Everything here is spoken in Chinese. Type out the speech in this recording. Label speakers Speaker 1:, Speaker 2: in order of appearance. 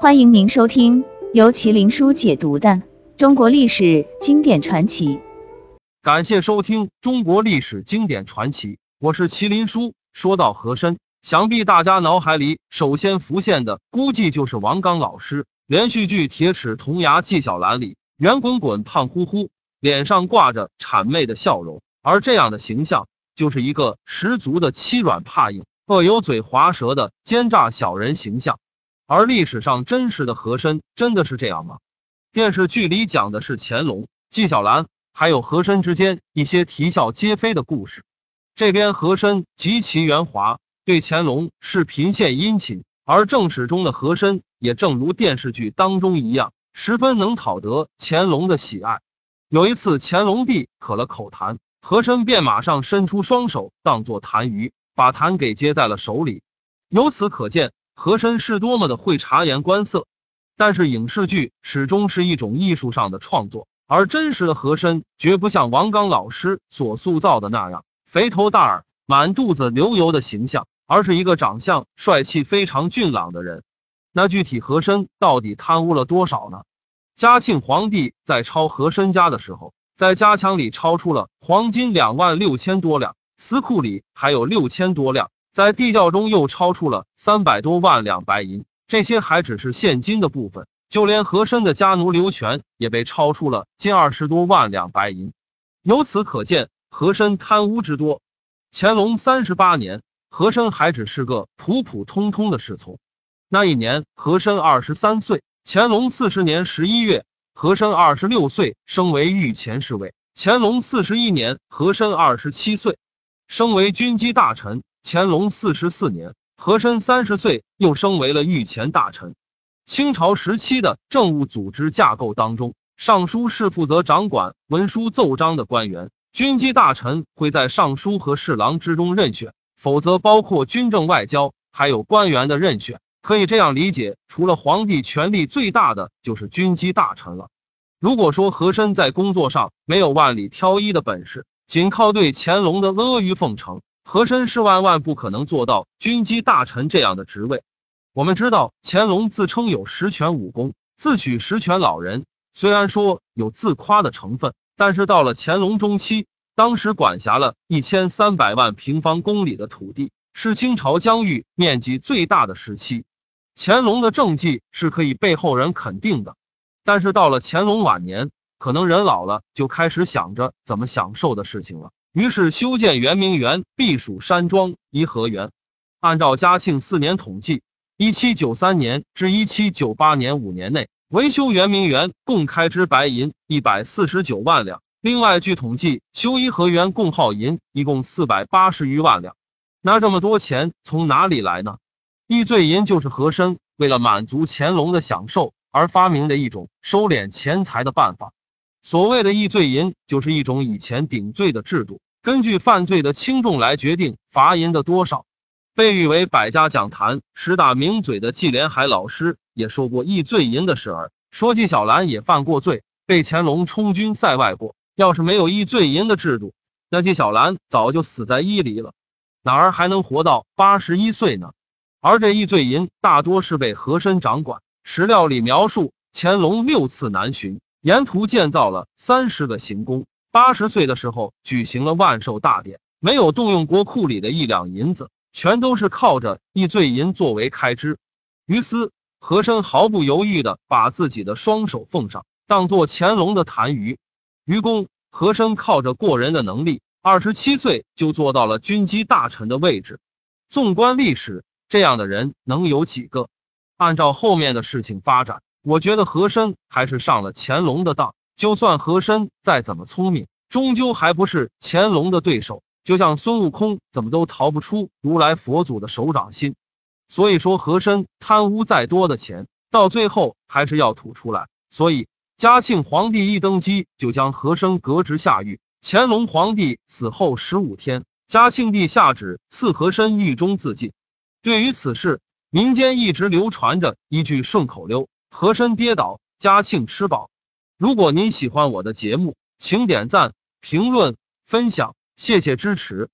Speaker 1: 欢迎您收听由麒麟书解读的中国历史经典传奇。
Speaker 2: 感谢收听中国历史经典传奇，我是麒麟书。说到和珅，想必大家脑海里首先浮现的，估计就是王刚老师连续剧《铁齿铜牙纪晓岚》里圆滚滚、胖乎乎，脸上挂着谄媚的笑容，而这样的形象，就是一个十足的欺软怕硬、恶油嘴滑舌的奸诈小人形象。而历史上真实的和珅真的是这样吗？电视剧里讲的是乾隆、纪晓岚还有和珅之间一些啼笑皆非的故事。这边和珅极其圆滑，对乾隆是频献殷勤，而正史中的和珅也正如电视剧当中一样，十分能讨得乾隆的喜爱。有一次，乾隆帝渴了口痰，和珅便马上伸出双手当作痰盂，把痰给接在了手里。由此可见。和珅是多么的会察言观色，但是影视剧始终是一种艺术上的创作，而真实的和珅绝不像王刚老师所塑造的那样肥头大耳、满肚子流油的形象，而是一个长相帅气、非常俊朗的人。那具体和珅到底贪污了多少呢？嘉庆皇帝在抄和珅家的时候，在家墙里抄出了黄金两万六千多两，私库里还有六千多两。在地窖中又超出了三百多万两白银，这些还只是现金的部分，就连和珅的家奴刘全也被超出了近二十多万两白银。由此可见，和珅贪污之多。乾隆三十八年，和珅还只是个普普通通的侍从。那一年，和珅二十三岁。乾隆四十年十一月，和珅二十六岁，升为御前侍卫。乾隆四十一年，和珅二十七岁，升为军机大臣。乾隆四十四年，和珅三十岁，又升为了御前大臣。清朝时期的政务组织架构当中，尚书是负责掌管文书奏章的官员，军机大臣会在尚书和侍郎之中任选，否则包括军政外交还有官员的任选。可以这样理解，除了皇帝，权力最大的就是军机大臣了。如果说和珅在工作上没有万里挑一的本事，仅靠对乾隆的阿谀奉承。和珅是万万不可能做到军机大臣这样的职位。我们知道，乾隆自称有十全武功，自诩十全老人。虽然说有自夸的成分，但是到了乾隆中期，当时管辖了一千三百万平方公里的土地，是清朝疆域面积最大的时期。乾隆的政绩是可以被后人肯定的。但是到了乾隆晚年，可能人老了，就开始想着怎么享受的事情了。于是修建圆明园，避暑山庄、颐和园。按照嘉庆四年统计，一七九三年至一七九八年五年内，维修圆明园共开支白银一百四十九万两。另外，据统计，修颐和园共耗银一共四百八十余万两。那这么多钱从哪里来呢？易罪银就是和珅为了满足乾隆的享受而发明的一种收敛钱财的办法。所谓的易罪银，就是一种以前顶罪的制度，根据犯罪的轻重来决定罚银的多少。被誉为百家讲坛十大名嘴的纪连海老师也说过易罪银的事儿，说纪晓岚也犯过罪，被乾隆充军塞外过。要是没有易罪银的制度，那纪晓岚早就死在伊犁了，哪儿还能活到八十一岁呢？而这易罪银大多是被和珅掌管。史料里描述，乾隆六次南巡。沿途建造了三十个行宫，八十岁的时候举行了万寿大典，没有动用国库里的一两银子，全都是靠着易罪银作为开支。于私，和珅毫不犹豫的把自己的双手奉上，当做乾隆的痰盂。于公，和珅靠着过人的能力，二十七岁就做到了军机大臣的位置。纵观历史，这样的人能有几个？按照后面的事情发展。我觉得和珅还是上了乾隆的当，就算和珅再怎么聪明，终究还不是乾隆的对手。就像孙悟空怎么都逃不出如来佛祖的手掌心。所以说，和珅贪污再多的钱，到最后还是要吐出来。所以，嘉庆皇帝一登基就将和珅革职下狱。乾隆皇帝死后十五天，嘉庆帝下旨赐和珅狱中自尽。对于此事，民间一直流传着一句顺口溜。和珅跌倒，嘉庆吃饱。如果您喜欢我的节目，请点赞、评论、分享，谢谢支持。